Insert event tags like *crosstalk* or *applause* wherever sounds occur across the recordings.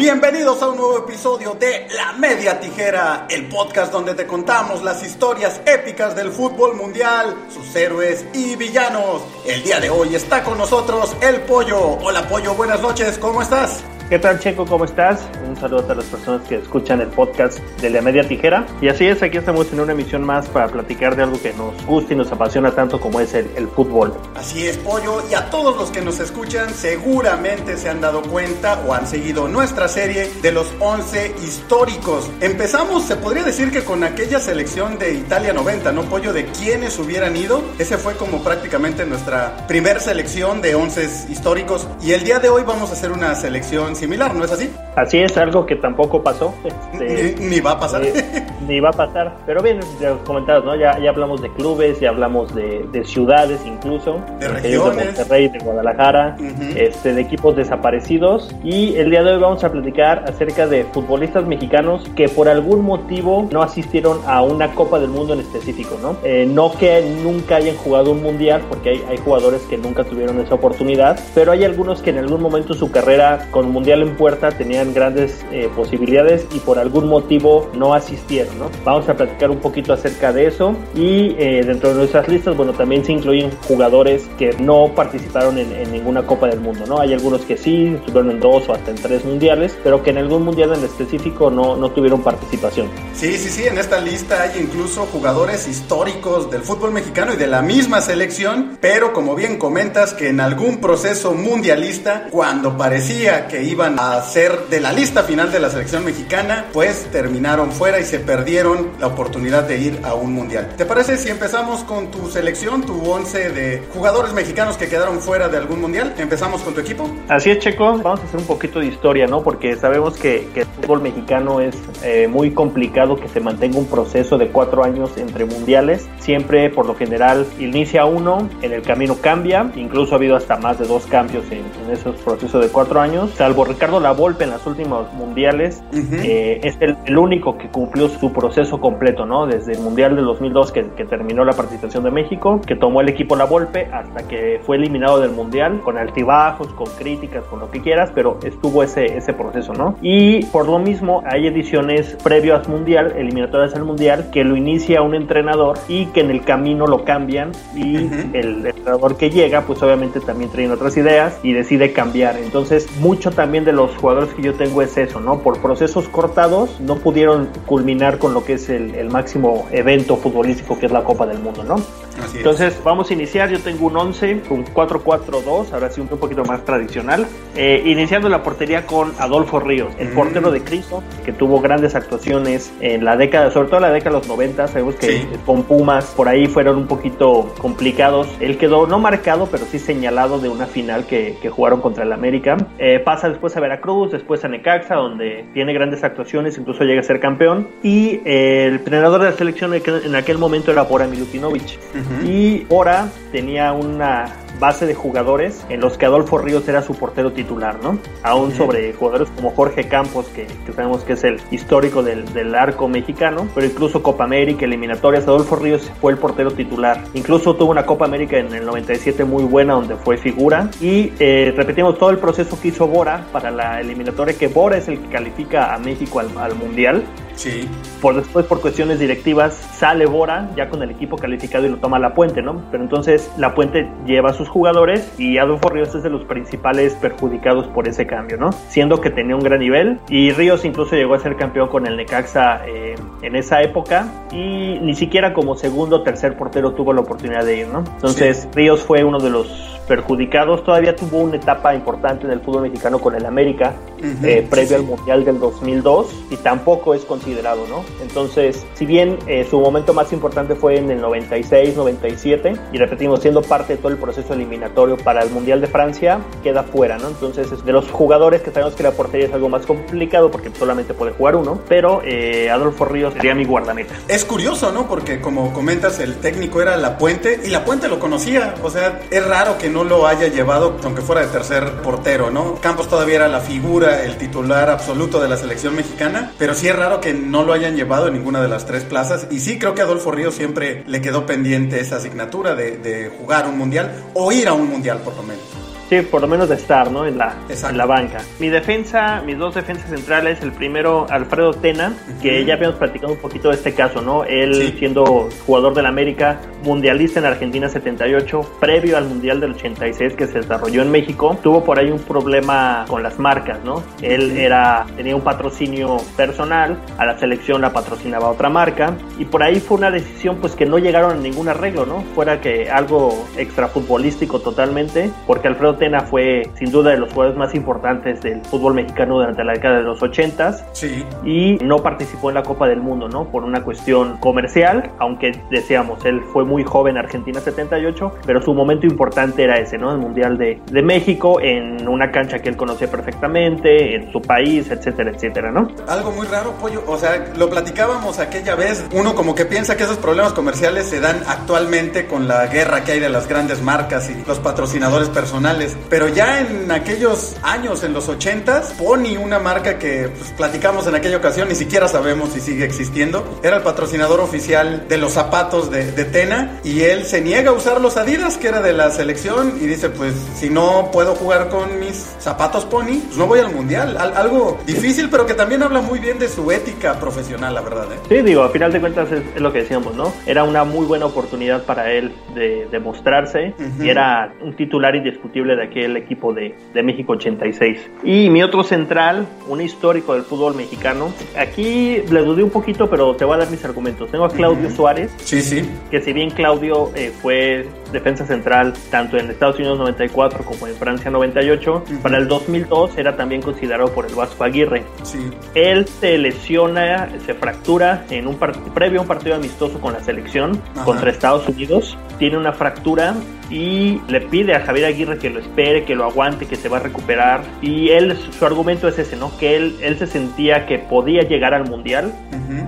Bienvenidos a un nuevo episodio de La Media Tijera, el podcast donde te contamos las historias épicas del fútbol mundial, sus héroes y villanos. El día de hoy está con nosotros el Pollo. Hola Pollo, buenas noches, ¿cómo estás? ¿Qué tal Checo? ¿Cómo estás? Un saludo a todas las personas que escuchan el podcast de La Media Tijera. Y así es, aquí estamos en una emisión más para platicar de algo que nos gusta y nos apasiona tanto como es el, el, fútbol. Así es, Pollo. Y a todos los que nos escuchan seguramente se han dado cuenta o han seguido nuestra serie de los 11 históricos. Empezamos, se podría decir que con aquella selección de Italia 90, ¿no, Pollo? De quienes hubieran ido. Ese fue como prácticamente nuestra primer selección de 11 históricos. Y el día de hoy vamos a hacer una selección similar, ¿no es así? Así es, algo que tampoco pasó. Este, ni, ni, va a pasar. Eh, ni va a pasar. Pero bien, ya comentados, ¿no? Ya, ya hablamos de clubes, ya hablamos de, de ciudades incluso. De regiones. De Monterrey, de Guadalajara, uh -huh. este, de equipos desaparecidos. Y el día de hoy vamos a platicar acerca de futbolistas mexicanos que por algún motivo no asistieron a una Copa del Mundo en específico, ¿no? Eh, no que nunca hayan jugado un mundial, porque hay, hay jugadores que nunca tuvieron esa oportunidad, pero hay algunos que en algún momento su carrera con mundial en puerta tenían grandes eh, posibilidades y por algún motivo no asistieron, ¿no? Vamos a platicar un poquito acerca de eso y eh, dentro de nuestras listas, bueno, también se incluyen jugadores que no participaron en, en, ninguna Copa del Mundo, ¿no? Hay algunos que sí, estuvieron en dos o hasta en tres mundiales, pero que en algún mundial en específico no, no tuvieron participación. Sí, sí, sí, en esta lista hay incluso jugadores históricos del fútbol mexicano y de la misma selección, pero como bien comentas que en algún proceso mundialista, cuando parecía que iban a ser de la lista final de la selección mexicana, pues terminaron fuera y se perdieron la oportunidad de ir a un mundial. ¿Te parece si empezamos con tu selección, tu once de jugadores mexicanos que quedaron fuera de algún mundial? ¿Empezamos con tu equipo? Así es, Checo. Vamos a hacer un poquito de historia, ¿no? Porque sabemos que, que el fútbol mexicano es eh, muy complicado que se mantenga un proceso de cuatro años entre mundiales. Siempre, por lo general, inicia uno, en el camino cambia, incluso ha habido hasta más de dos cambios en, en esos procesos de cuatro años, salvo Ricardo Lavolpe en las últimas mundiales, uh -huh. eh, es el, el, único que cumplió su proceso completo, ¿no? Desde el Mundial del 2002 que, que, terminó la participación de México, que tomó el equipo Lavolpe hasta que fue eliminado del Mundial, con altibajos, con críticas, con lo que quieras, pero estuvo ese, ese proceso, ¿no? Y por lo mismo hay ediciones previo al Mundial, eliminatorias al Mundial, que lo inicia un entrenador y que en el camino lo cambian y uh -huh. el entrenador que llega, pues obviamente también trae otras ideas y decide cambiar. Entonces, mucho también de los jugadores que yo tengo es eso, ¿no? Por procesos cortados no pudieron culminar con lo que es el, el máximo evento futbolístico que es la Copa del Mundo, ¿no? Así Entonces, es. vamos a iniciar. Yo tengo un 11, un 4-4-2, ahora sí un poquito más tradicional. Eh, iniciando la portería con Adolfo Ríos, el mm. portero de Cristo, que tuvo grandes actuaciones en la década, sobre todo en la década de los 90. Sabemos que sí. con Pumas por ahí fueron un poquito complicados. Él quedó no marcado, pero sí señalado de una final que, que jugaron contra el América. Eh, pasa después a Veracruz, después a Necaxa, donde tiene grandes actuaciones, incluso llega a ser campeón. Y eh, el entrenador de la selección en aquel momento era Bora Milutinovic. Uh -huh. Y Bora tenía una base de jugadores en los que Adolfo Ríos era su portero titular, ¿no? Aún sobre jugadores como Jorge Campos, que, que sabemos que es el histórico del, del, arco mexicano, pero incluso Copa América, eliminatorias, Adolfo Ríos fue el portero titular. Incluso tuvo una Copa América en el 97 muy buena, donde fue figura. Y eh, repetimos todo el proceso que hizo Bora para la eliminatoria, que Bora es el que califica a México al, al Mundial. Sí. Por después, por cuestiones directivas, sale Bora ya con el equipo calificado y lo toma La Puente, ¿no? Pero entonces La Puente lleva a sus jugadores y Adolfo Ríos es de los principales perjudicados por ese cambio, ¿no? Siendo que tenía un gran nivel y Ríos incluso llegó a ser campeón con el Necaxa eh, en esa época y ni siquiera como segundo o tercer portero tuvo la oportunidad de ir, ¿no? Entonces sí. Ríos fue uno de los perjudicados. Todavía tuvo una etapa importante en el fútbol mexicano con el América, uh -huh, eh, previo sí, al Mundial del 2002, y tampoco es considerado, ¿no? Entonces, si bien eh, su momento más importante fue en el 96, 97, y repetimos, siendo parte de todo el proceso eliminatorio para el Mundial de Francia, queda fuera, ¿no? Entonces, de los jugadores que sabemos que la portería es algo más complicado porque solamente puede jugar uno, pero eh, Adolfo Ríos sería mi guardameta. Es curioso, ¿no? Porque como comentas, el técnico era La Puente y La Puente lo conocía, o sea, es raro que no lo haya llevado, aunque fuera de tercer portero, ¿no? Campos todavía era la figura, el titular absoluto de la selección mexicana, pero sí es raro que no lo hayan llevado en ninguna de las tres plazas. Y sí creo que Adolfo Ríos siempre le quedó pendiente esa asignatura de, de jugar un mundial o ir a un mundial por lo menos. Sí, por lo menos de estar, ¿no? En la, en la banca. Mi defensa, mis dos defensas centrales, el primero, Alfredo Tena, que ya habíamos platicado un poquito de este caso, ¿no? Él siendo jugador del América, mundialista en Argentina 78, previo al Mundial del 86 que se desarrolló en México, tuvo por ahí un problema con las marcas, ¿no? Él era, tenía un patrocinio personal, a la selección la patrocinaba otra marca, y por ahí fue una decisión pues que no llegaron a ningún arreglo, ¿no? Fuera que algo extrafutbolístico totalmente, porque Alfredo Tena fue sin duda de los jugadores más importantes del fútbol mexicano durante la década de los 80s, sí. y no participó en la Copa del Mundo, ¿no? Por una cuestión comercial, aunque decíamos, él fue muy joven Argentina 78, pero su momento importante era ese, ¿no? El Mundial de, de México en una cancha que él conocía perfectamente, en su país, etcétera, etcétera, ¿no? Algo muy raro, Pollo, o sea, lo platicábamos aquella vez, uno como que piensa que esos problemas comerciales se dan actualmente con la guerra que hay de las grandes marcas y los patrocinadores personales, pero ya en aquellos años, en los 80s, Pony, una marca que pues, platicamos en aquella ocasión, ni siquiera sabemos si sigue existiendo, era el patrocinador oficial de los zapatos de, de Tena y él se niega a usar los Adidas, que era de la selección, y dice, pues si no puedo jugar con mis zapatos Pony, pues no voy al Mundial. algo difícil, pero que también habla muy bien de su ética profesional, la verdad. ¿eh? Sí, digo, a final de cuentas es, lo que decíamos, ¿no? Era una muy buena oportunidad para él de, demostrarse y era un titular indiscutible de aquel equipo de, de México 86. Y mi otro central, un histórico del fútbol mexicano, aquí le dudé un poquito, pero te voy a dar mis argumentos. Tengo a Claudio Suárez. Sí, sí. Que si bien Claudio eh, fue defensa central tanto en Estados Unidos 94 como en Francia 98, para el 2002 era también considerado por el Vasco Aguirre. Sí. Él se lesiona, se fractura en un previo a un partido amistoso con la selección contra Estados Unidos, tiene una fractura y le pide a Javier Aguirre que lo espere, que lo aguante, que se va a recuperar. Y él, su argumento es ese, ¿no? Que él, él se sentía que podía llegar al Mundial,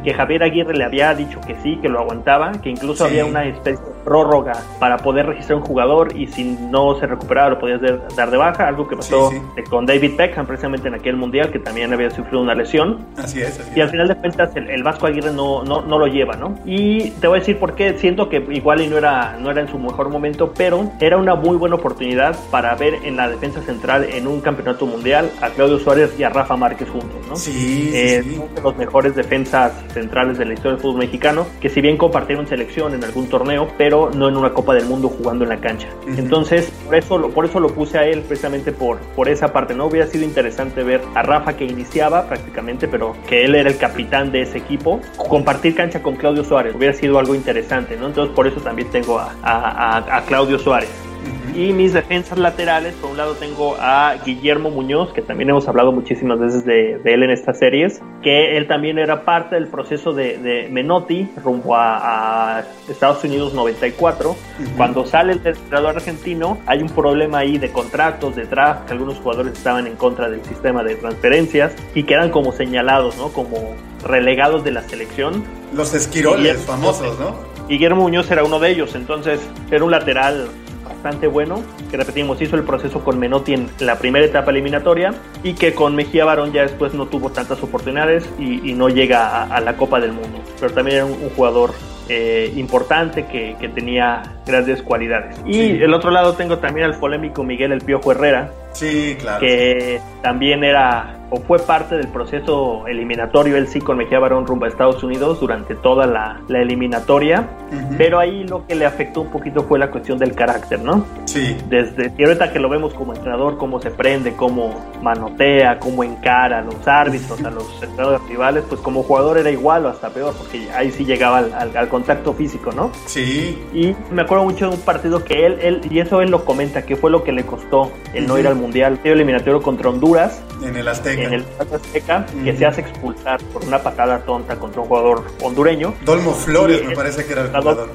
que Javier Aguirre le había dicho que sí, que lo aguantaba, que incluso había una especie de prórroga para poder registrar un jugador y si no se recuperaba lo podías dar de baja, algo que pasó con David Beckham precisamente en aquel Mundial, que también había sufrido una lesión. Así es. y al final de cuentas el, Vasco Aguirre no, no, no lo lleva, ¿no? Y te voy a decir por qué, siento que igual y no era, no era en su mejor momento, pero era una muy buena oportunidad para ver en la defensa central en un campeonato mundial a Claudio Suárez y a Rafa Márquez juntos, ¿no? Sí, eh, Uno de los mejores defensas centrales de la historia del fútbol mexicano, que si bien compartieron selección en algún torneo, pero no en una Copa del Mundo jugando en la cancha. Entonces, por eso, lo, por eso lo puse a él precisamente por, por esa parte, ¿no? Hubiera sido interesante ver a Rafa que iniciaba prácticamente, pero que él era el capitán de ese equipo, compartir cancha con Claudio Suárez, hubiera sido algo interesante, ¿no? Entonces, por eso también tengo a, a, a Claudio Suárez. Y mis defensas laterales, por un lado tengo a Guillermo Muñoz, que también hemos hablado muchísimas veces de, él en estas series, que él también era parte del proceso de, Menotti rumbo a, Estados Unidos 94. Cuando sale el entrenador argentino, hay un problema ahí de contratos, de draft, que algunos jugadores estaban en contra del sistema de transferencias y quedan como señalados, ¿no? Como relegados de la selección. Los esquiroles famosos, ¿no? Guillermo Muñoz era uno de ellos, entonces era un lateral bastante bueno, que repetimos, hizo el proceso con Menotti en la primera etapa eliminatoria y que con Mejía Barón ya después no tuvo tantas oportunidades y, no llega a, la Copa del Mundo. Pero también era un, jugador eh, importante que, tenía grandes cualidades. Y el otro lado tengo también al polémico Miguel El Piojo Herrera. Sí, claro. Que también era o fue parte del proceso eliminatorio, él sí con Mejía Barón rumbo a Estados Unidos durante toda la, eliminatoria, pero ahí lo que le afectó un poquito fue la cuestión del carácter, ¿no? Sí. Desde y ahorita que lo vemos como entrenador, cómo se prende, cómo manotea, cómo encara a los árbitros, a los entrenadores rivales, pues como jugador era igual o hasta peor, porque ahí sí llegaba al, contacto físico, ¿no? Sí. Y me acuerdo mucho de un partido que él, él, y eso él lo comenta, que fue lo que le costó el no ir al Mundial, el eliminatorio contra Honduras. En el Azteca en el Azteca, que se hace expulsar por una patada tonta contra un jugador hondureño. Dolmo Flores, me parece que era el jugador.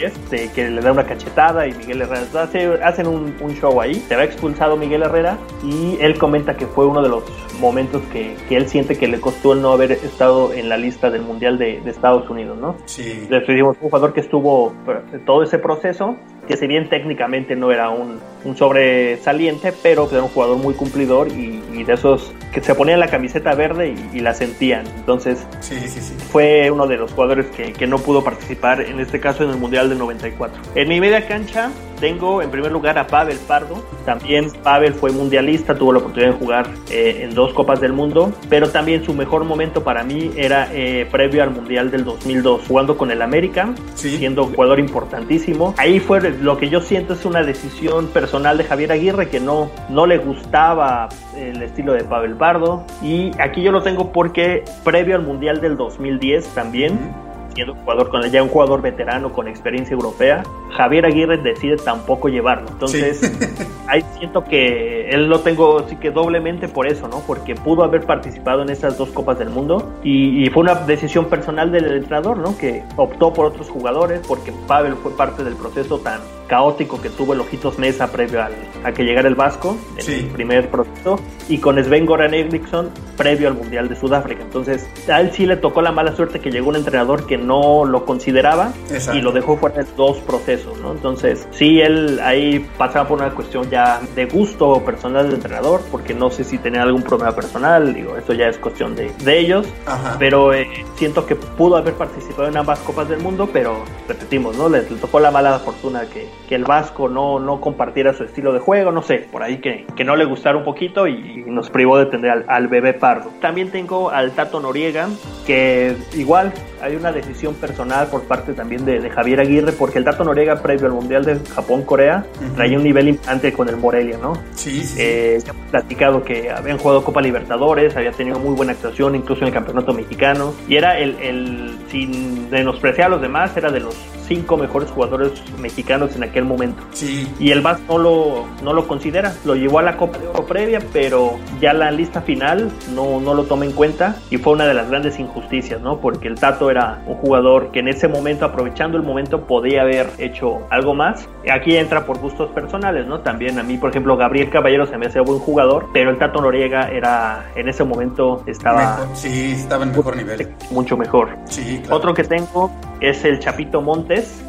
Este, que le da una cachetada y Miguel Herrera. Hace, hacen un, show ahí, se va expulsado Miguel Herrera y él comenta que fue uno de los momentos que, que él siente que le costó el no haber estado en la lista del Mundial de, de Estados Unidos, ¿no? Sí. Le un jugador que estuvo eh, todo ese proceso que si bien técnicamente no era un, un sobresaliente, pero era un jugador muy cumplidor y, de esos que se ponían la camiseta verde y, la sentían. Entonces, sí, sí, sí. fue uno de los jugadores que, que, no pudo participar, en este caso en el Mundial del 94. En mi media cancha tengo en primer lugar a Pavel Pardo. También Pavel fue mundialista, tuvo la oportunidad de jugar eh, en dos Copas del Mundo, pero también su mejor momento para mí era eh, previo al Mundial del 2002, jugando con el América, siendo jugador importantísimo. Ahí fue lo que yo siento es una decisión personal de Javier Aguirre que no, no le gustaba el estilo de Pavel Pardo. Y aquí yo lo tengo porque previo al Mundial del 2010 también siendo jugador con ya un jugador veterano con experiencia europea, Javier Aguirre decide tampoco llevarlo. Entonces, *laughs* ahí siento que él lo tengo sí que doblemente por eso, ¿no? Porque pudo haber participado en esas dos Copas del Mundo y, fue una decisión personal del entrenador, ¿no? Que optó por otros jugadores porque Pavel fue parte del proceso tan caótico que tuvo el Ojitos Mesa previo al, a que llegara el Vasco en el primer proceso y con Sven Goran Eriksson previo al Mundial de Sudáfrica. Entonces, a él sí le tocó la mala suerte que llegó un entrenador que no lo consideraba y lo dejó fuera de dos procesos, ¿no? Entonces, sí, él ahí pasaba por una cuestión ya de gusto personal del entrenador, porque no sé si tenía algún problema personal, digo, eso ya es cuestión de, de ellos, pero eh, siento que pudo haber participado en ambas Copas del Mundo, pero repetimos, ¿no? Le, tocó la mala fortuna que, que, el Vasco no, no compartiera su estilo de juego, no sé, por ahí que, que no le gustara un poquito y, nos privó de tener al, al bebé pardo. También tengo al Tato Noriega, que igual hay una decisión personal por parte también de, Javier Aguirre, porque el Tato Noriega previo al Mundial de Japón-Corea traía un nivel importante con el Morelia, ¿no? Sí, sí. Eh, platicado que habían jugado Copa Libertadores, había tenido muy buena actuación incluso en el Campeonato Mexicano, y era el, el sin menospreciar a los demás, era de los cinco mejores jugadores mexicanos en aquel momento. Sí. Y el Vasco no lo, no lo considera, lo llevó a la Copa de Oro previa, pero ya la lista final no, no lo toma en cuenta y fue una de las grandes injusticias, ¿no? Porque el Tato era un jugador que en ese momento, aprovechando el momento, podía haber hecho algo más. Aquí entra por gustos personales, ¿no? También a mí, por ejemplo, Gabriel Caballero se me hacía buen jugador, pero el Tato Noriega era, en ese momento estaba... Sí, estaba en mejor nivel. Mucho mejor. Sí, Otro que tengo es el Chapito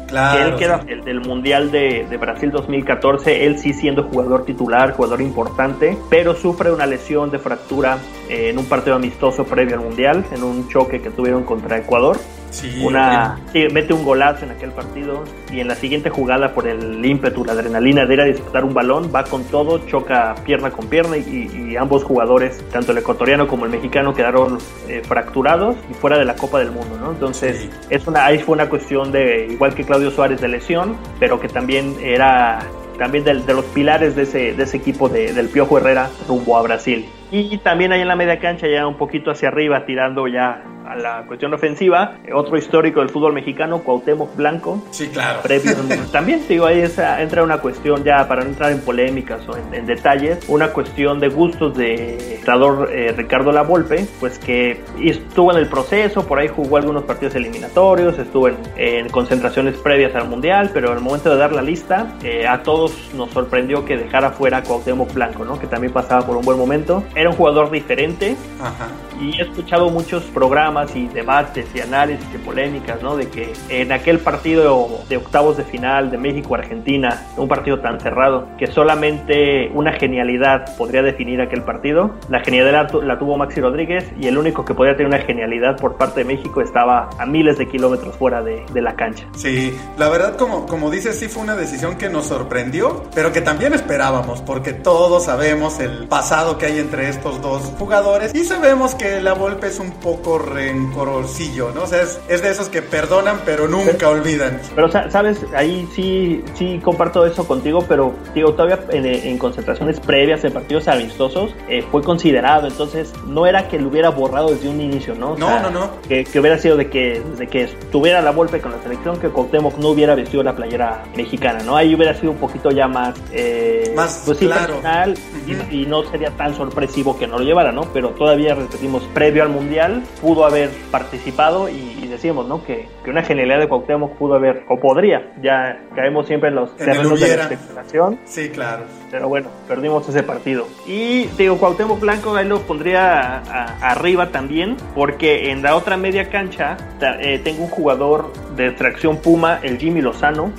Que él queda el del Mundial de, de, Brasil 2014, él sí siendo jugador titular, jugador importante, pero sufre una lesión de fractura eh, en un partido amistoso previo al Mundial, en un choque que tuvieron contra Ecuador. Sí, una, mete un golazo en aquel partido y en la siguiente jugada por el ímpetu, la adrenalina de ir a disputar un balón, va con todo, choca pierna con pierna y, ambos jugadores, tanto el ecuatoriano como el mexicano, quedaron eh, fracturados y fuera de la Copa del Mundo, ¿no? Entonces, es una, ahí fue una cuestión de, igual que Claudio Suárez, de lesión, pero que también era también de, de los pilares de ese, de ese equipo de, del Piojo Herrera rumbo a Brasil. Y también ahí en la media cancha, ya un poquito hacia arriba, tirando ya a la cuestión ofensiva, otro histórico del fútbol mexicano, Cuauhtémoc Blanco. Sí, claro. *laughs* también, digo, ahí entra una cuestión ya, para no entrar en polémicas o en, detalles, una cuestión de gustos de entrenador eh, Ricardo Lavolpe, pues que estuvo en el proceso, por ahí jugó algunos partidos eliminatorios, estuvo en, concentraciones previas al Mundial, pero al momento de dar la lista, eh, a todos nos sorprendió que dejara fuera a Cuauhtémoc Blanco, ¿no? Que también pasaba por un buen momento era un jugador diferente. Y he escuchado muchos programas y debates y análisis y polémicas, ¿no? De que en aquel partido de octavos de final de México-Argentina, un partido tan cerrado, que solamente una genialidad podría definir aquel partido. La genialidad la tuvo Maxi Rodríguez y el único que podía tener una genialidad por parte de México estaba a miles de kilómetros fuera de, de la cancha. Sí, la verdad, como, como dices, sí fue una decisión que nos sorprendió, pero que también esperábamos, porque todos sabemos el pasado que hay entre estos dos jugadores. Y sabemos que la Volpe es un poco rencorcillo, ¿no? O sea, es, de esos que perdonan pero nunca olvidan. Pero, ¿sabes? Ahí sí, sí comparto eso contigo, pero digo, todavía en, concentraciones previas, en partidos amistosos, eh, fue considerado. Entonces, no era que lo hubiera borrado desde un inicio, ¿no? no, no, no. Que, hubiera sido de que, de que estuviera la Volpe con la selección, que Cuauhtémoc no hubiera vestido la playera mexicana, ¿no? Ahí hubiera sido un poquito ya más... Eh, más pues, claro. y, y no sería tan sorpresivo que no lo llevara, ¿no? Pero todavía, repetimos, previo al Mundial pudo haber participado y, decíamos, ¿no? Que, que, una genialidad de Cuauhtémoc pudo haber, o podría, ya caemos siempre en los terrenos de la especulación. Sí, claro. Pero bueno, perdimos ese partido. Y digo, Cuauhtémoc Blanco ahí lo pondría arriba también, porque en la otra media cancha eh, tengo un jugador de tracción Puma, el Jimmy Lozano,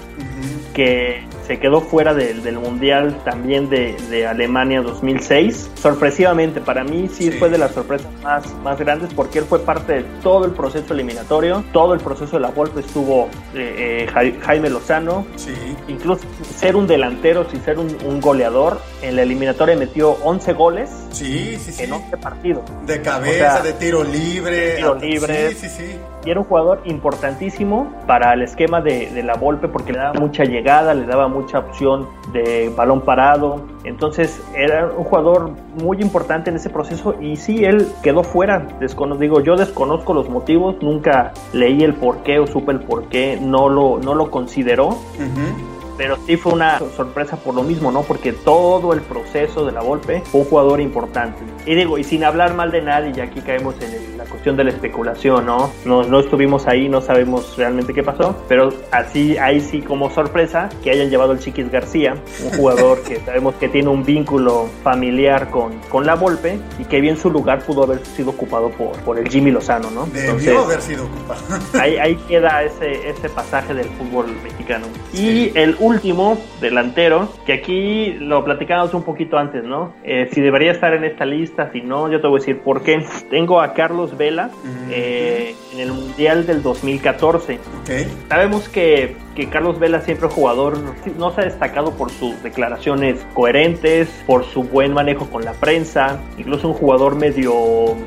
que se quedó fuera del, del Mundial también de, de, Alemania 2006. Sorpresivamente, para mí sí, fue de las sorpresas más, más grandes porque él fue parte de todo el proceso eliminatorio, todo el proceso de la Volpe estuvo eh, eh, Jaime Lozano, sí. incluso ser un delantero sin ser un, un, goleador, en la eliminatoria metió 11 goles sí, sí, en 11 partidos. De cabeza, de tiro libre. De tiro libre. Sí, sí, sí y era un jugador importantísimo para el esquema de, de, la Volpe porque le daba mucha llegada, le daba mucha opción de balón parado. Entonces era un jugador muy importante en ese proceso y sí, él quedó fuera. Descono digo, yo desconozco los motivos, nunca leí el por qué o supe el por qué, no lo, no lo consideró. Uh pero sí fue una sorpresa por lo mismo, ¿no? Porque todo el proceso de la Volpe fue un jugador importante. Y digo, y sin hablar mal de nadie, ya aquí caemos en la cuestión de la especulación, ¿no? ¿no? No estuvimos ahí, no sabemos realmente qué pasó, pero así, ahí sí como sorpresa que hayan llevado al Chiquis García, un *laughs* jugador que sabemos que tiene un vínculo familiar con, con la Volpe y que bien su lugar pudo haber sido ocupado por, por el Jimmy Lozano, ¿no? Debió haber sido ocupado. *laughs* ahí, ahí queda ese, ese pasaje del fútbol mexicano. Y el último delantero, que aquí lo platicamos un poquito antes, ¿no? Eh, si debería estar en esta lista, si no, yo te voy a decir por qué. Tengo a Carlos Vela eh, en el Mundial del 2014. Sabemos que que Carlos Vela siempre jugador no se ha destacado por sus declaraciones coherentes, por su buen manejo con la prensa, incluso un jugador medio,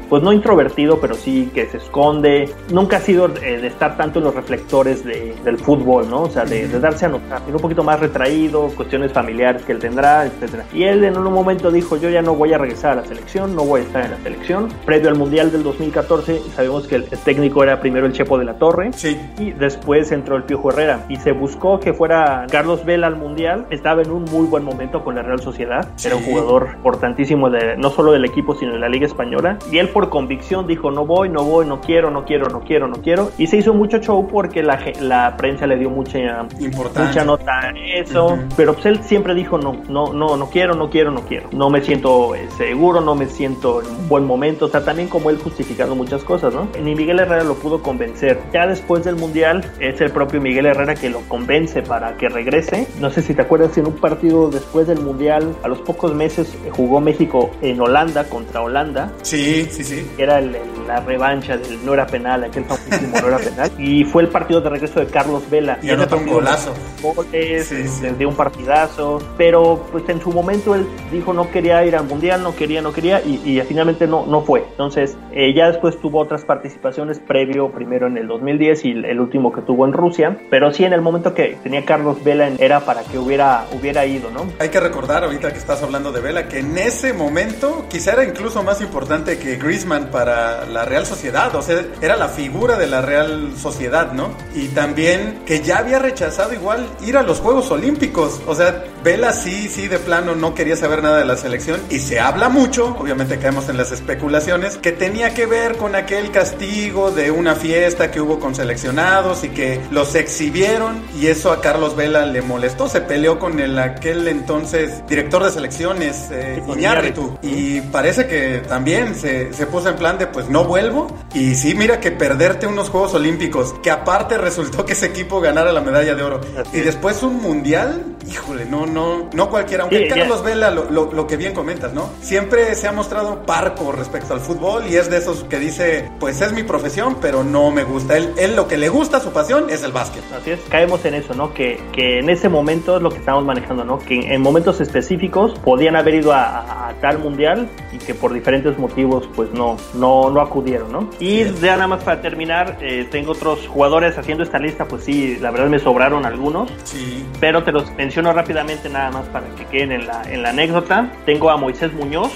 pues no introvertido, pero sí que se esconde. Nunca ha sido eh, de estar tanto en los reflectores del fútbol, ¿no? O sea, de, darse a notar. un poquito más retraído, cuestiones familiares que él tendrá, etcétera. Y él en un momento dijo, yo ya no voy a regresar a la selección, no voy a estar en la selección. Previo al Mundial del 2014, sabemos que el, técnico era primero el Chepo de la Torre sí. y después entró el Piojo Herrera. Y se buscó que fuera Carlos Vela al Mundial. Estaba en un muy buen momento con la Real Sociedad. Era un jugador importantísimo de, no solo del equipo, sino de la Liga Española. Y él por convicción dijo, no voy, no voy, no quiero, no quiero, no quiero, no quiero. Y se hizo mucho show porque la, la prensa le dio mucha, mucha nota a eso. Pero pues él siempre dijo, no, no, no, no quiero, no quiero, no quiero. No me siento eh, seguro, no me siento en buen momento. O sea, también como él justificando muchas cosas, ¿no? Ni Miguel Herrera lo pudo convencer. Ya después del Mundial es el propio Miguel Herrera que lo convence para que regrese. No sé si te acuerdas, en un partido después del Mundial, a los pocos meses jugó México en Holanda contra Holanda. Sí, sí, sí. Era la revancha del no era penal, aquel famosísimo no era penal. Y fue el partido de regreso de Carlos Vela. Y anotó un golazo. Goles, sí, dio un partidazo. Pero pues en su momento él dijo no quería ir al Mundial, no quería, no quería y, y finalmente no, no fue. Entonces eh, ya después tuvo otras participaciones previo, primero en el 2010 y el último que tuvo en Rusia. Pero sí en el momento que tenía Carlos Vela era para que hubiera, hubiera ido, ¿no? Hay que recordar ahorita que estás hablando de Vela que en ese momento quizá era incluso más importante que Griezmann para la Real Sociedad, o sea, era la figura de la Real Sociedad, ¿no? Y también que ya había rechazado igual ir a los Juegos Olímpicos, o sea, Vela sí, sí, de plano no quería saber nada de la selección y se habla mucho, obviamente caemos en las especulaciones, que tenía que ver con aquel castigo de una fiesta que hubo con seleccionados y que los exhibieron y eso a Carlos Vela le molestó. Se peleó con el aquel entonces director de selecciones, eh, Iñárritu. Y parece que también se, se, puso en plan de pues no vuelvo. Y sí, mira que perderte unos Juegos Olímpicos, que aparte resultó que ese equipo ganara la medalla de oro. y después un mundial, híjole, no, no, no cualquiera. Aunque Carlos Vela, lo, lo, lo, que bien comentas, ¿no? Siempre se ha mostrado parco respecto al fútbol y es de esos que dice, pues es mi profesión, pero no me gusta. Él, él lo que le gusta, su pasión, es el básquet. Así es, caemos en eso, ¿no? Que, que en ese momento es lo que estamos manejando, ¿no? Que en momentos específicos podían haber ido a, tal mundial y que por diferentes motivos pues no, no, no acudieron, ¿no? Y ya nada más para terminar, eh, tengo otros jugadores haciendo esta lista, pues sí, la verdad me sobraron algunos, sí. pero te los menciono rápidamente nada más para que queden en la, en la anécdota. Tengo a Moisés Muñoz,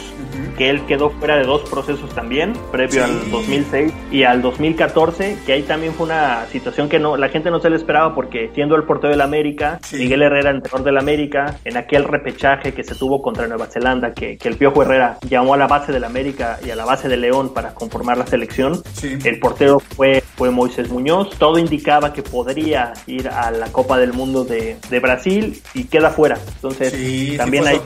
que él quedó fuera de dos procesos también, previo sí. al 2006 y al 2014, que ahí también fue una situación que no la gente no se le esperaba porque siendo el portero del América, sí. Miguel Herrera, entrenador del América, en aquel repechaje que se tuvo contra Nueva Zelanda, que, que, el Piojo Herrera llamó a la base del América y a la base de León para conformar la selección, sí. el portero fue, fue Moisés Muñoz. Todo indicaba que podría ir a la Copa del Mundo de, de Brasil y queda fuera. Entonces, también hay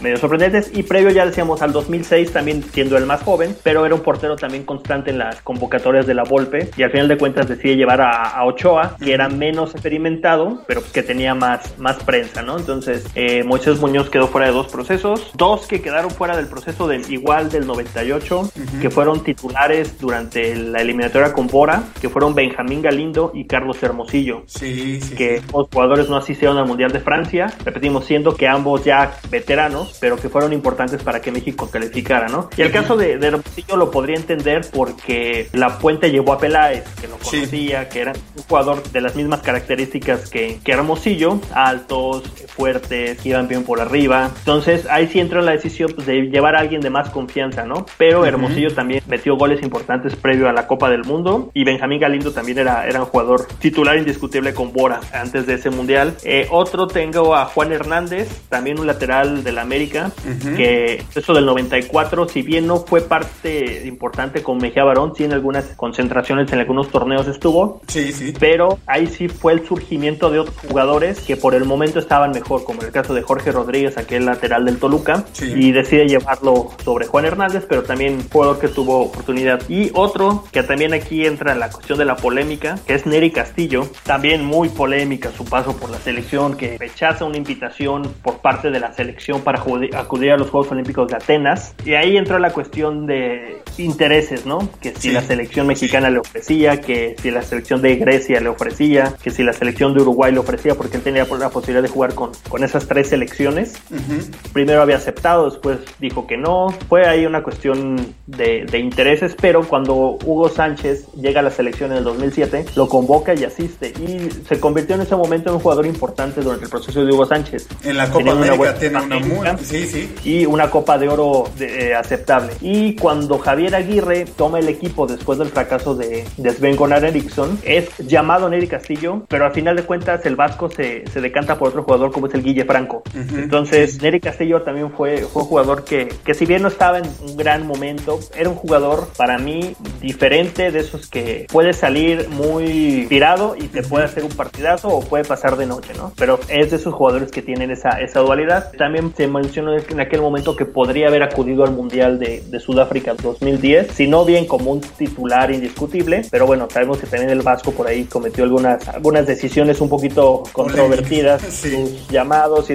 medio sorprendentes. Y previo ya decíamos al 2006, también siendo el más joven, pero era un portero también constante en las convocatorias de la Volpe y al final de cuentas decide llevar a, Ochoa, que era menos experimentado, pero que tenía más, más prensa, ¿no? Entonces, eh, Moisés Muñoz quedó fuera de dos procesos, dos que quedaron fuera del proceso del igual del 98, que fueron titulares durante la eliminatoria con Bora, que fueron Benjamín Galindo y Carlos Hermosillo. Sí, sí. Que los jugadores no asistieron al Mundial de Francia, repetimos, siendo que ambos ya veteranos, pero que fueron importantes para que México calificara, ¿no? Y el caso de, de Hermosillo lo podría entender porque la puente llevó a Peláez, que lo conocía, que era un jugador de las mismas características que, que Hermosillo, altos, fuertes, que iban bien por arriba. Entonces ahí sí entró la decisión pues, de llevar a alguien de más confianza, ¿no? Pero Hermosillo también metió goles importantes previo a la Copa del Mundo y Benjamín Galindo también era, era un jugador titular indiscutible con Bora antes de ese mundial. Eh, otro tengo a Juan Hernández, también un lateral del América, que eso del 94, si bien no fue parte importante con Mejía Barón, sí en algunas concentraciones en algunos torneos estuvo. Sí, sí. Pero ahí sí fue el surgimiento de otros jugadores que por el momento estaban mejor, como el caso de Jorge Rodríguez, aquel lateral del Toluca, y decide llevarlo sobre Juan Hernández, pero también jugador que tuvo oportunidad. Y otro que también aquí entra en la cuestión de la polémica, que es Neri Castillo, también muy polémica su paso por la selección, que rechaza una invitación por parte de la selección para acudir a los Juegos Olímpicos de Atenas. Y ahí entró la cuestión de intereses, ¿no? Que si la selección mexicana le ofrecía, que si la selección de Grecia le ofrecía, que si la selección de Uruguay le ofrecía, porque él tenía la posibilidad de jugar con, con esas tres selecciones. Primero había aceptado, después dijo que no. Fue ahí una cuestión de, de, intereses, pero cuando Hugo Sánchez llega a la selección en el 2007, lo convoca y asiste. Y se convirtió en ese momento en un jugador importante durante el proceso de Hugo Sánchez. En la Copa América tiene una muy... Sí, sí. Y una Copa de Oro eh, aceptable. Y cuando Javier Aguirre toma el equipo después del fracaso de, de Sven Gonar Eriksson, es llamado Neri Castillo, pero al final de cuentas el Vasco se, se decanta por otro jugador como es el Guille Franco. Entonces, Neri Castillo también fue, fue un jugador que, que si bien no estaba en un gran momento, era un jugador para mí diferente de esos que puede salir muy tirado y te puede hacer un partidazo o puede pasar de noche, ¿no? Pero es de esos jugadores que tienen esa, esa dualidad. También se mencionó en aquel momento que podría haber acudido al Mundial de, de Sudáfrica 2010, si no bien como un titular indiscutible, pero bueno, sabemos que también el Vasco por ahí cometió algunas, algunas decisiones un poquito controvertidas en sus llamados y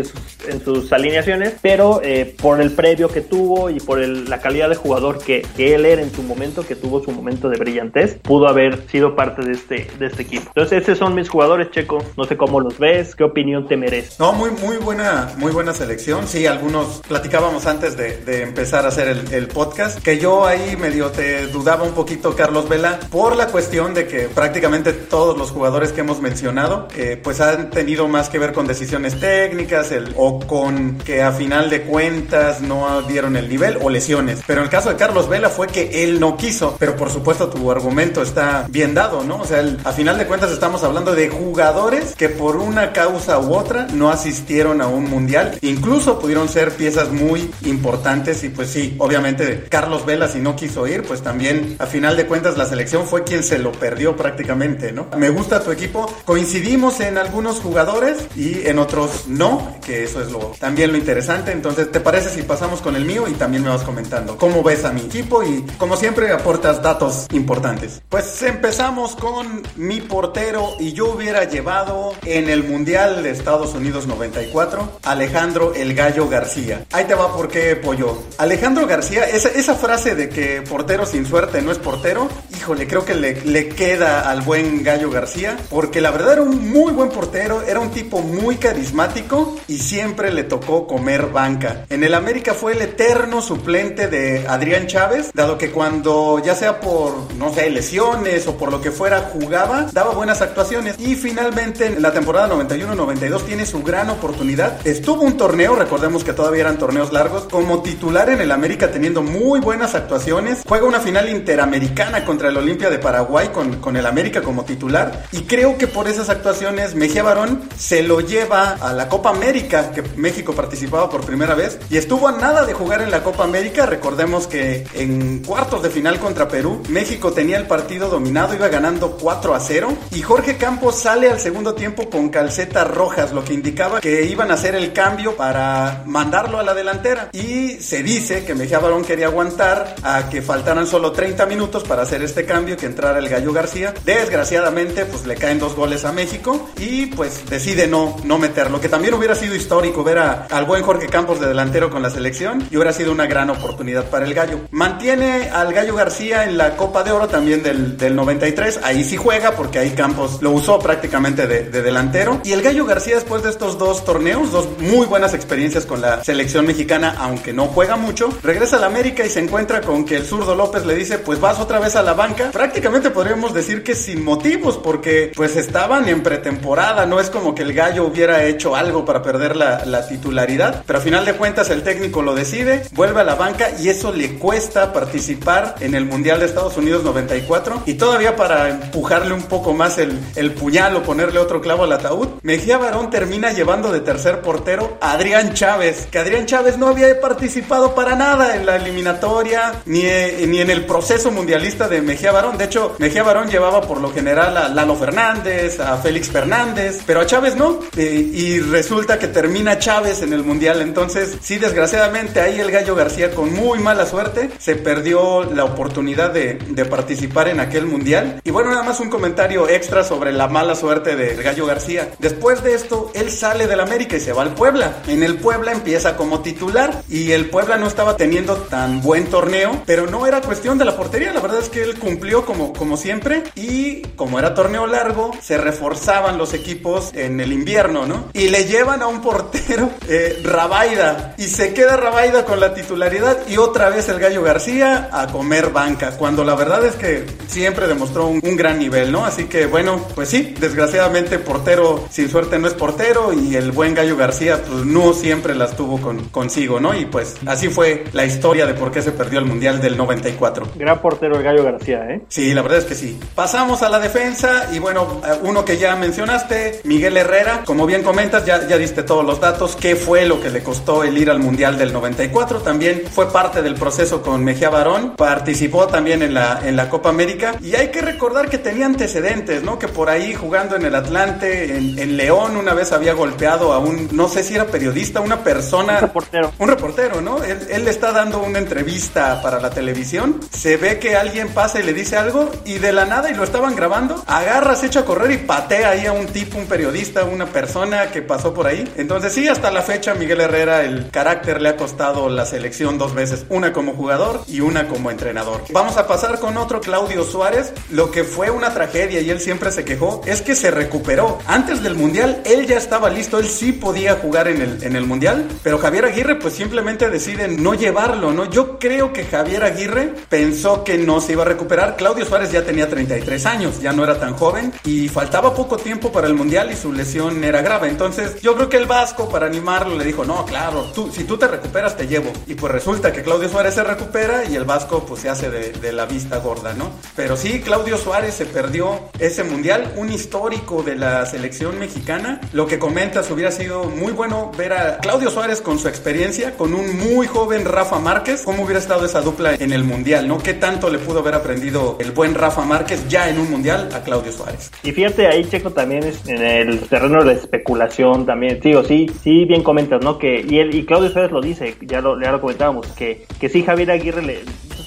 en sus, alineaciones, pero eh, por el previo que tuvo y por la calidad de jugador que, que, él era en su momento, que tuvo su momento de brillantez, pudo haber sido parte de este, de este equipo. Entonces, esos son mis jugadores, Checo. No sé cómo los ves, qué opinión te merece. No, muy, muy buena, muy buena selección. Sí, algunos platicábamos antes de, empezar a hacer el, el, podcast, que yo ahí medio te dudaba un poquito, Carlos Vela, por la cuestión de que prácticamente todos los jugadores que hemos mencionado, eh, pues han tenido más que ver con decisiones técnicas el, o con que a final de cuentas no dieron el nivel o lesiones. Pero en el caso de Carlos Vela fue que él no quiso, pero por supuesto tu argumento está bien dado, ¿no? O sea, a final de cuentas estamos hablando de jugadores que por una causa u no asistieron a un mundial, incluso pudieron ser piezas muy importantes y pues sí, obviamente Carlos Vela si no quiso ir, pues también a final de cuentas la selección fue quien se lo perdió prácticamente, ¿no? Me gusta tu equipo, coincidimos en algunos jugadores y en otros no, que eso es lo también lo interesante, entonces ¿te parece si pasamos con el mío y también me vas comentando cómo ves a mi equipo y como siempre aportas datos importantes? Pues empezamos con mi portero y yo hubiera llevado en el Mundial de Estados Unidos 94 Alejandro El Gallo García. Ahí te va por qué pollo. Alejandro García, esa, esa frase de que portero sin suerte no es portero, híjole, creo que le, le queda al buen Gallo García, porque la verdad era un muy buen portero, era un tipo muy carismático y siempre le tocó comer banca. En el América fue el eterno suplente de Adrián Chávez, dado que cuando ya sea por, no sé, lesiones o por lo que fuera, jugaba, daba buenas actuaciones y finalmente en la temporada 91-92 tiene su gran oportunidad. Estuvo un torneo, recordemos que todavía eran torneos largos, como titular en el América teniendo muy buenas actuaciones. Juega una final interamericana contra contra el Olimpia de Paraguay con, con el América como titular. Y creo que por esas actuaciones Mejía Barón se lo lleva a la Copa América, que México participaba por primera vez. Y estuvo a nada de jugar en la Copa América. Recordemos que en cuartos de final contra Perú, México tenía el partido dominado, iba ganando 4 a 0. Y Jorge Campos sale al segundo tiempo con calcetas rojas, lo que indicaba que iban a hacer el cambio para mandarlo a la delantera. Y se dice que Mejía Barón quería aguantar a que faltaran solo 30 minutos para hacer este cambio, que entrara el Gallo García. Desgraciadamente, pues le caen dos goles a México y pues decide no, no meterlo, que también hubiera sido histórico ver a, al buen Jorge Campos de delantero con la selección y hubiera sido una gran oportunidad para el Gallo. Mantiene al Gallo García en la Copa de Oro también del, del 93, ahí sí juega porque ahí Campos lo usó prácticamente de, de delantero. Y el Gallo García después de estos dos torneos, dos muy buenas experiencias con la selección mexicana, aunque no juega mucho, regresa a la América y se encuentra con que el zurdo López le dice, pues vas otra vez a la banca. Prácticamente podríamos decir que sin motivos, porque pues estaban en pretemporada, no es como que el gallo hubiera hecho algo para perder la, la titularidad, pero a final de cuentas el técnico lo decide, vuelve a la banca y eso le cuesta participar en el Mundial de Estados Unidos 94 y todavía para empujarle un poco más el, el puñal o ponerle otro clavo al ataúd, Mejía Barón termina llevando de tercer portero a Adrián Chávez, que Adrián Chávez no había participado para nada en la eliminatoria ni, ni en el proceso mundialista de Mejía Barón. De hecho, Mejía Barón llevaba por lo general a Lalo Fernández, a Félix Fernández, pero a Chávez no. Eh, y resulta que termina Chávez en el mundial. Entonces, sí, desgraciadamente ahí el Gallo García con muy mala suerte se perdió la oportunidad de, de participar en aquel mundial. Y bueno, nada más un comentario extra sobre la mala suerte del Gallo García. Después de esto, él sale del América y se va al Puebla. En el Puebla empieza como titular y el Puebla no estaba teniendo tan buen torneo, pero no era cuestión de la portería. La verdad es que él cumplió como, como siempre y como era torneo largo, se reforzaban los equipos en el invierno, ¿no? Y le llevan a un portero, *laughs* eh, Rabaida, y se queda Rabaida con la titularidad y otra vez el Gallo García a comer banca, cuando la verdad es que siempre demostró un, un gran nivel, ¿no? Así que bueno, pues sí, desgraciadamente portero sin suerte no es portero y el buen Gallo García pues no siempre las tuvo con, consigo, ¿no? Y pues así fue la historia de por qué se perdió el Mundial del 94. Gran portero el Gallo García, ¿eh? Sí, la verdad es que sí. Pasamos a la defensa y bueno, eh, uno que ya mencionaste, Miguel Herrera, como bien comentas, ya, ya diste todos los datos, qué fue lo que le costó el ir al Mundial del 94, también fue parte del proceso con Mejía Barón, participó también en la, en la Copa América y hay que recordar que tenía antecedentes, ¿no? Que por ahí jugando en el Atlante, en, en León, una vez había golpeado a un, no sé si era periodista, una persona... Un reportero. Un reportero, ¿no? Él, él le está dando una entrevista para la televisión, se ve que alguien pasa y le dice algo y de la nada, y lo estaban grabando, agarra, se echa a correr y patea ahí a un tipo, un periodista, una persona que pasó por ahí. Entonces sí, hasta la fecha Miguel Herrera el carácter le ha costado la selección dos veces, una como jugador y una como entrenador. Vamos a pasar con otro, Claudio Suárez. Lo que fue una tragedia y él siempre se quejó es que se recuperó. Antes del Mundial él ya estaba listo, él sí podía jugar en el, en el Mundial, pero Javier Aguirre pues simplemente decide no llevarlo, ¿no? Yo creo que Javier Aguirre pensó que no se iba a recuperar. Claudio Suárez ya tenía 33 años, ya no era tan joven y faltaba poco tiempo para el Mundial y su lesión era grave. Entonces yo creo que el Vasco para animarlo le dijo, no, claro, tú, si tú te recuperas te llevo. Y pues resulta que Claudio Suárez se recupera y el Vasco pues se hace de, la vista gorda, ¿no? Pero sí, Claudio Suárez se perdió ese Mundial, un histórico de la selección mexicana. Lo que comentas hubiera sido muy bueno ver a Claudio Suárez con su experiencia, con un muy joven Rafa Márquez, cómo hubiera estado esa dupla en el Mundial, ¿no? ¿Qué tanto le pudo haber aprendido el buen Rafa Márquez ya en un Mundial a Claudio Suárez? Y fíjate, ahí Checo también es en el terreno de especulación también, sí, o sí, sí, bien comentas, ¿no? Que, y él, y Claudio Suárez lo dice, ya lo, ya lo comentábamos, que, que sí Javier Aguirre le,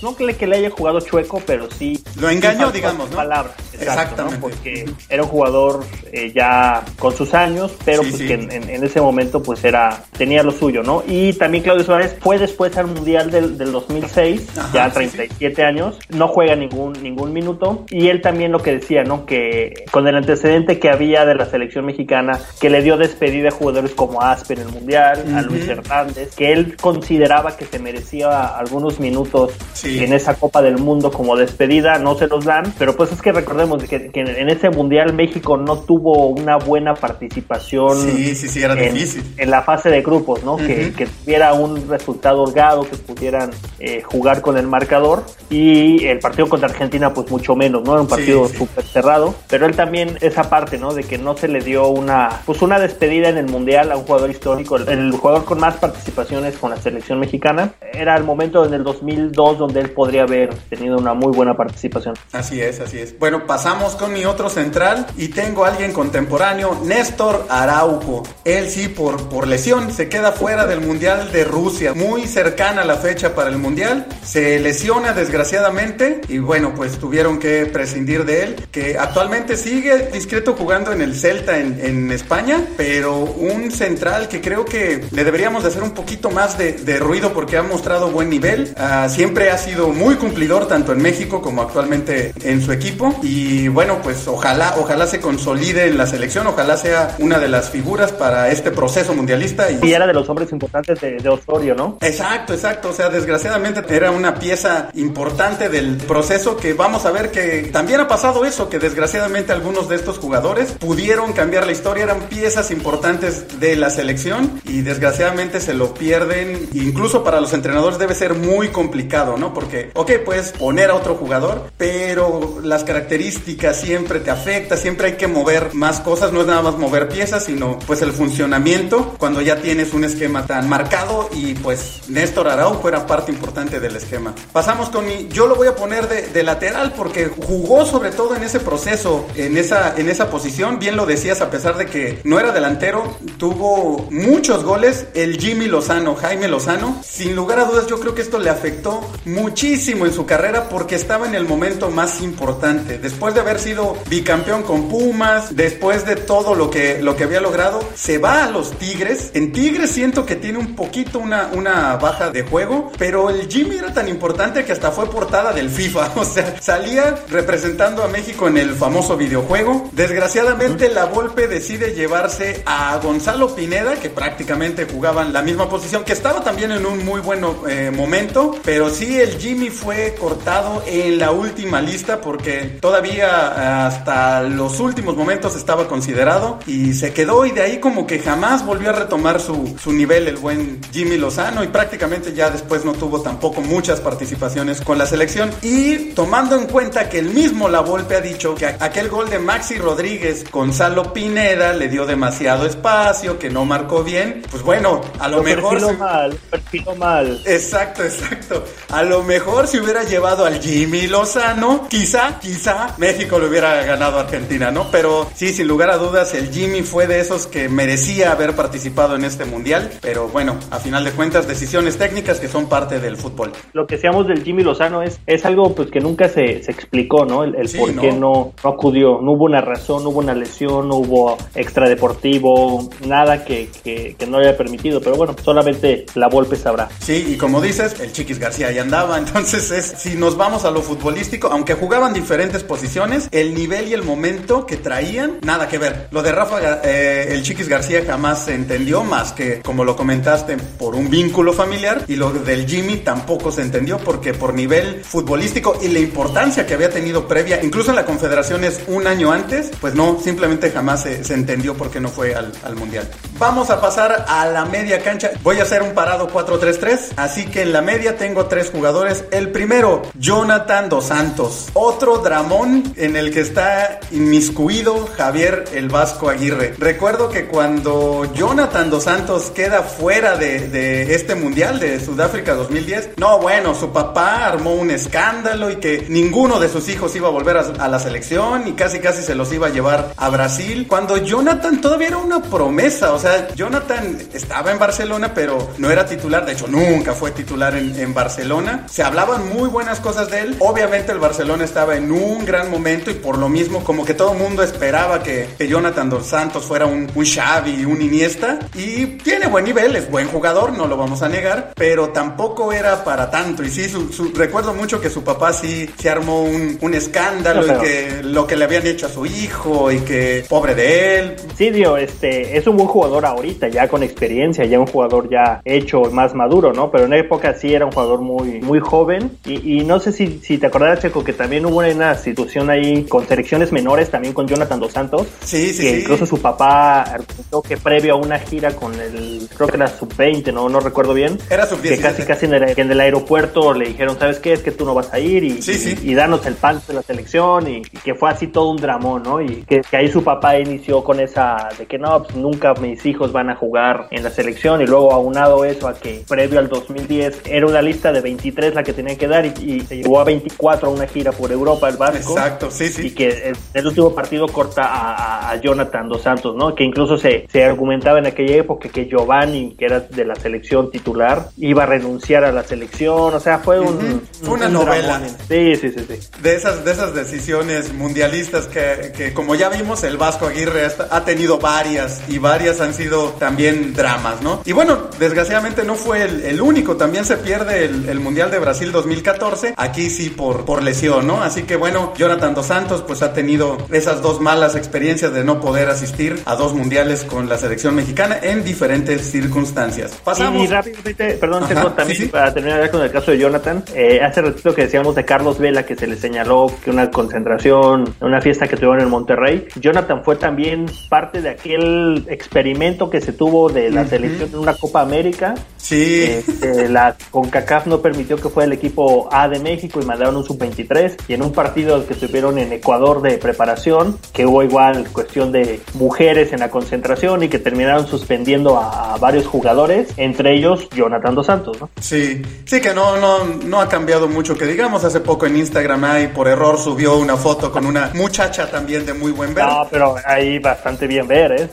no que le, que le haya jugado chueco, pero sí. Lo engañó, digamos, ¿no? Palabras, exacto, Exactamente. ¿no? Porque era un jugador eh, ya con sus años, pero Sí, pues sí. que en, ese momento pues era, tenía lo suyo, ¿no? Y también Claudio Suárez fue después al Mundial del, del 2006, Ajá, ya sí, 37 años, no juega ningún, ningún minuto, y él también lo que decía, ¿no? Que con el antecedente que había de la selección mexicana, que le dio despedida a jugadores como Aspe en el Mundial, a Luis. Hernández, que él consideraba que se merecía algunos minutos Sí. en esa Copa del Mundo como despedida, no se los dan, pero pues es que recordemos que, que en ese Mundial México no tuvo una buena participación Sí, sí, sí, era en, difícil. en la fase de grupos, ¿no? que, Ujú. que tuviera un resultado holgado, que pudieran eh, jugar con el marcador y el partido contra Argentina pues mucho menos, ¿no? Era un partido súper cerrado, pero él también esa parte, ¿no? De que no se le dio una pues una despedida en el Mundial a un jugador histórico, el jugador con más participaciones con la selección mexicana. Era el momento en el 2002 donde él podría haber tenido una muy buena participación. Así es, así es. Bueno, pasamos con mi otro central y tengo a alguien contemporáneo, Néstor Araujo. Él sí por por lesión se queda fuera del Mundial de Rusia, muy cercana la fecha para el Mundial. Se lesiona desgraciadamente y bueno, pues tuvieron que prescindir de él, que actualmente sigue discreto jugando en el Celta en, España, pero un central que creo que le deberíamos de hacer un poquito más de, ruido porque ha mostrado buen nivel. Ah, siempre ha sido muy cumplidor tanto en México como actualmente en su equipo y bueno, pues ojalá, ojalá se consolide en la selección, ojalá sea una de las figuras para este proceso mundialista. Y, era de los hombres importantes de, de Osorio, ¿no? Exacto, exacto. O sea, desgraciadamente era una pieza importante del proceso que vamos a ver que también ha pasado eso, que desgraciadamente algunos de estos jugadores pudieron cambiar la historia, eran piezas importantes de la selección y desgraciadamente se lo pierden. Incluso para los entrenadores debe ser muy complicado, ¿no? Porque, ok, puedes poner a otro jugador, pero las características siempre te afecta, siempre hay que mover más cosas, no es nada más mover piezas, sino pues el funcionamiento. Cuando ya tienes un esquema tan marcado y pues Néstor Araujo era parte importante del esquema. Pasamos con mi, yo lo voy a poner de, lateral porque jugó sobre todo en ese proceso, en esa, en esa posición, bien lo decías, a pesar de que no era delantero, tuvo muchos goles, el Jimmy Lozano, Jaime Lozano, sin lugar a dudas yo creo que esto le afectó muchísimo en su carrera porque estaba en el momento más importante, después de haber sido bicampeón con Pumas, después de todo lo que, lo que había logrado, se va a los Tigres, en Tigres siento que tiene un poquito una, una baja de juego, pero el Jimmy era tan importante que hasta fue portada del FIFA. *laughs* O sea, salía representando a México en el famoso videojuego. Desgraciadamente, la Volpe decide llevarse a Gonzalo Pineda, que prácticamente jugaban la misma posición, que estaba también en un muy buen eh, momento. Pero sí, el Jimmy fue cortado en la última lista porque todavía hasta los últimos momentos estaba considerado y se quedó. Y de ahí, como que jamás volvió a retomar su, su nivel, el buen Jimmy Lozano. Y prácticamente ya después no tuvo tampoco muchas participaciones con la selección. Y tomando en cuenta que el mismo La Volpe ha dicho que aquel gol de Maxi Rodríguez, Gonzalo Pineda le dio demasiado espacio, que no marcó bien, pues bueno, a lo, mejor... Perfiló mal, perfiló mal. Exacto, exacto. A lo mejor si hubiera llevado al Jimmy Lozano, quizá, quizá México le hubiera ganado a Argentina, ¿no? Pero sí, sin lugar a dudas, el Jimmy fue de esos que merecía haber participado en este mundial. Pero bueno, a final de cuentas, decisiones técnicas que son parte del fútbol. Lo que seamos del Jimmy Lozano es, es algo pues que nunca se, se explicó, ¿no? El, por qué no, no acudió. No hubo una razón, no hubo una lesión, no hubo extradeportivo, nada que, que, que no haya permitido. Pero bueno, solamente la Volpe sabrá. Sí, y como dices, el Chiquis García ahí andaba. Entonces, es, si nos vamos a lo futbolístico, aunque jugaban diferentes posiciones, el nivel y el momento que traían, nada que ver. Lo de Rafa, eh, el Chiquis García jamás se entendió más que, como lo comentaste, por un vínculo familiar. Y lo del Jimmy tampoco se entendió porque por nivel futbolístico y la importancia que había tenido previa, incluso en la Confederaciones un año antes, pues no, simplemente jamás se, se entendió por qué no fue al, al, Mundial. Vamos a pasar a la media cancha. Voy a hacer un parado 4-3-3, así que en la media tengo tres jugadores. El primero, Jonathan Dos Santos. Otro dramón en el que está inmiscuido Javier el Vasco Aguirre. Recuerdo que cuando Jonathan Dos Santos queda fuera de, este Mundial de Sudáfrica 2010, no, bueno, su papá armó un escándalo y que ninguno de sus hijos iba a volver a, la selección y casi casi se los iba a llevar a Brasil. Cuando Jonathan todavía era una promesa, o sea, Jonathan estaba en Barcelona, pero no era titular, de hecho nunca fue titular en Barcelona. Se hablaban muy buenas cosas de él. Obviamente el Barcelona estaba en un gran momento y por lo mismo como que todo el mundo esperaba que, que Jonathan Dos Santos fuera un, un Xavi, un Iniesta y tiene buen nivel, es buen jugador, no lo vamos a negar, pero tampoco era para tanto. Y sí, su, su, recuerdo mucho que su papá sí se armó un, un escándalo no, y que lo que le habían hecho a su hijo y que pobre de él. Sí, Dio, este, es un buen jugador ahorita, ya con experiencia, ya un jugador ya hecho, más maduro, ¿no? Pero en época sí era un jugador muy, muy joven. Y, y no sé si, si te acordarás, Checo, que también hubo una situación ahí con selecciones menores, también con Jonathan Dos Santos. Sí, sí, que sí. incluso su papá argumentó que previo a una gira con el, creo que era sub-20, ¿no? No recuerdo bien. Era sub-17. Que casi, casi era que en el aeropuerto le dijeron, ¿sabes qué? Es que tú no vas a ir y, y, danos el pan de la selección y, que fue así todo un dramón, ¿no? Y que, ahí su papá inició con esa de que no, pues nunca mis hijos van a jugar en la selección y luego aunado eso a que previo al 2010 era una lista de 23 la que tenía que dar y, se llevó a 24 a una gira por Europa el Vasco. Exacto, sí, sí. Y que el, último partido corta a, a, Jonathan Dos Santos, ¿no? Que incluso se, se argumentaba en aquella época que Giovanni, que era de la selección titular, iba a renunciar a la selección, o sea, fue un... Fue una novela. Sí, sí, sí, sí. De esas, de esas decisiones mundialistas que, que como ya vimos, el Vasco Aguirre ha tenido varias y varias han sido también dramas, ¿no? Y bueno, desgraciadamente no fue el, único, también se pierde el, Mundial de Brasil 2014, aquí sí por, por lesión, ¿no? Así que bueno, Jonathan Dos Santos pues ha tenido esas dos malas experiencias de no poder asistir a dos mundiales con la selección mexicana en diferentes circunstancias. Pasamos. Y, rápidamente, perdón, tengo también para terminar con el caso de Jonathan, eh, hace ratito que decíamos de Carlos Vela que se le señaló que una concentración, una fiesta que tuvieron en Monterrey, Jonathan fue también parte de aquel experimento que se tuvo de la selección en una Copa América. Sí. Este, la CONCACAF no permitió que fuera el equipo A de México y mandaron un sub-23 y en un partido que tuvieron en Ecuador de preparación, que hubo igual cuestión de mujeres en la concentración y que terminaron suspendiendo a, varios jugadores, entre ellos Jonathan Dos Santos, ¿no? Sí, sí que no, no, no ha cambiado mucho, que digamos hace poco en Instagram ahí por error subió una foto con una muchacha también de muy buen ver. No, pero ahí bastante bien ver, ¿eh?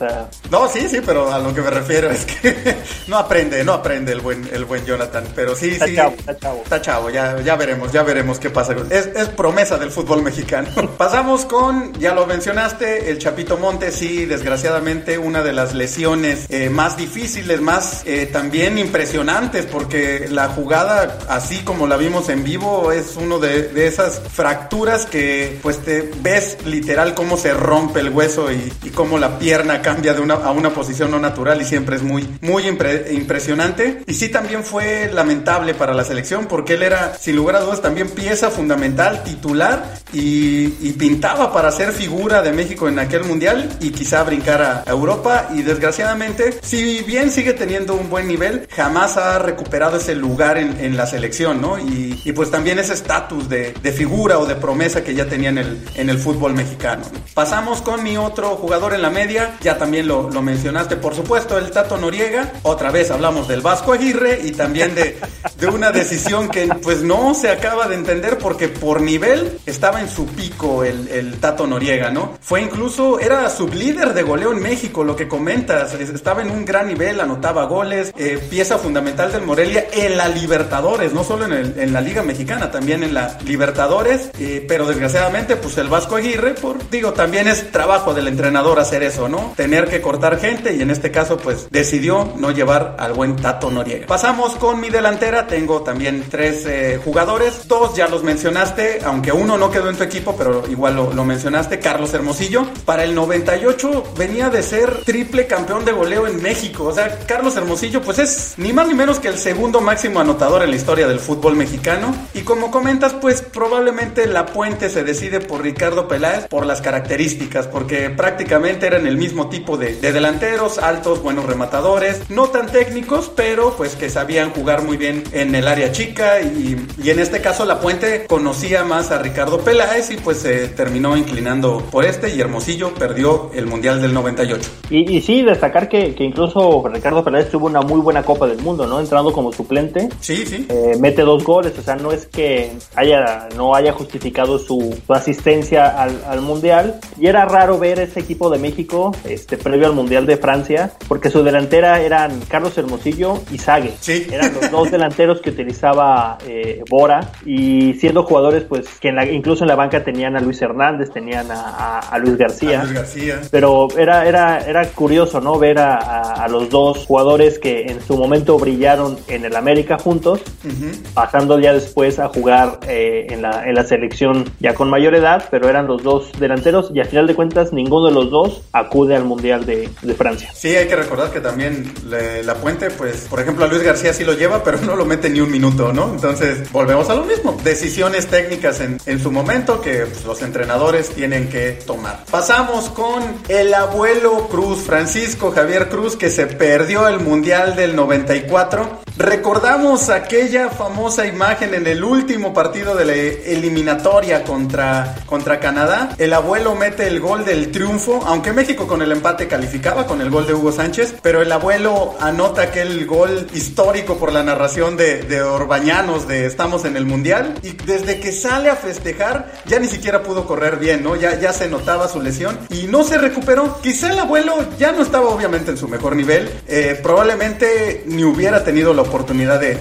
No, sí, sí, pero a lo que me refiero es que *laughs* no aprende, no aprende el buen, el buen Jonathan, pero sí, está sí. Chavo, está chavo. Está chavo, ya, ya veremos, ya veremos qué pasa. Es, es promesa del fútbol mexicano. *laughs* Pasamos con, ya lo mencionaste, el Chapito Montes, sí, desgraciadamente una de las lesiones eh, más difíciles, más eh, también impresionantes, porque la jugada, así como la vimos en vivo, es uno de, de esas fracturas que pues te ves literal cómo se rompe el hueso y, y cómo la pierna cambia de una, a una posición no natural y siempre es muy, muy impresionante. Y sí también fue lamentable para la selección porque él era, sin lugar a dudas, también pieza fundamental, titular y, y pintaba para ser figura de México en aquel mundial y quizá brincar a Europa y desgraciadamente, si bien sigue teniendo un buen nivel, jamás ha recuperado ese lugar en, en la selección, ¿no? Y, y pues también ese estatus de, de, figura o de promesa que ya tenía en el, en el fútbol mexicano. Pasamos con mi otro jugador en la media, ya también lo, lo mencionaste, por supuesto, el Tato Noriega. Otra vez hablamos del Vasco Aguirre y también de, de una decisión que pues no se acaba de entender porque por nivel estaba en su pico el, el Tato Noriega, ¿no? Fue incluso, era sublíder de goleo en México, lo que comentas, estaba en un gran nivel, anotaba goles, eh, pieza fundamental del Morelia en la Libertadores, no solo en, el, en la Liga Mexicana, también en la Libertadores, eh, pero desgraciadamente pues el Vasco Aguirre, por, digo, también es trabajo del entrenador hacer eso, ¿no? Tener que cortar gente y en este caso pues decidió no llevar al buen Tato Noriega. Pasamos con mi delantera, tengo también tres eh, jugadores, dos ya los mencionaste, aunque uno no quedó en tu equipo, pero igual lo, lo mencionaste, Carlos Hermosillo, para el 98 venía de ser triple campeón de goleo en México, o sea, Carlos Hermosillo pues es ni más ni menos que el segundo máximo anotador en la historia del fútbol mexicano. Y como comentas pues probablemente la puente se decide por Ricardo Peláez por las características, porque prácticamente eran el mismo tipo de, de delanteros, altos, buenos rematadores, no tan técnicos, pero pues que sabían jugar muy bien en el área chica y, y en este caso la puente conocía más a Ricardo Peláez y pues se terminó inclinando por este y Hermosillo perdió el Mundial del 98. Y, y sí, destacar que, que, incluso Ricardo Peláez tuvo una muy buena Copa del Mundo, ¿no? Entrando como suplente. Sí, sí. Eh, mete dos goles, o sea, no es que haya, no haya justificado su, su asistencia al, al, Mundial. Y era raro ver ese equipo de México, este, previo al Mundial de Francia, porque su delantera eran Carlos Hermosillo y Sague. Sí. Eran los dos *laughs* delanteros que utilizaba eh, Bora y siendo jugadores, pues, que en la, incluso en la banca tenían a Luis Hernández, tenían a, a, a Luis García. A Luis García. Pero era, era, era curioso, ¿no? Ver a, los dos jugadores que en su momento brillaron en el América juntos, uh -huh. pasando ya después a jugar eh, en, la, en la selección ya con mayor edad, pero eran los dos delanteros y al final de cuentas ninguno de los dos acude al Mundial de, de Francia. Sí, hay que recordar que también le, la Puente, pues, por ejemplo, a Luis García sí lo lleva, pero no lo mete ni un minuto, ¿no? Entonces, volvemos a lo mismo. Decisiones técnicas en, su momento que pues, los entrenadores tienen que tomar. Pasamos con el abuelo Cruz, Francisco Javier Cruz, que se perdió el Mundial del 94. Recordamos aquella famosa imagen en el último partido de la eliminatoria contra, contra Canadá. El abuelo mete el gol del triunfo, aunque México con el empate calificaba con el gol de Hugo Sánchez, pero el abuelo anota aquel gol histórico por la narración de, de De Estamos en el Mundial. Y desde que sale a festejar, ya ni siquiera pudo correr bien, ¿no? Ya, ya se notaba su lesión y no se recuperó. Quizá el abuelo ya no estaba obviamente en su mejor nivel. Eh, probablemente ni hubiera tenido la oportunidad de,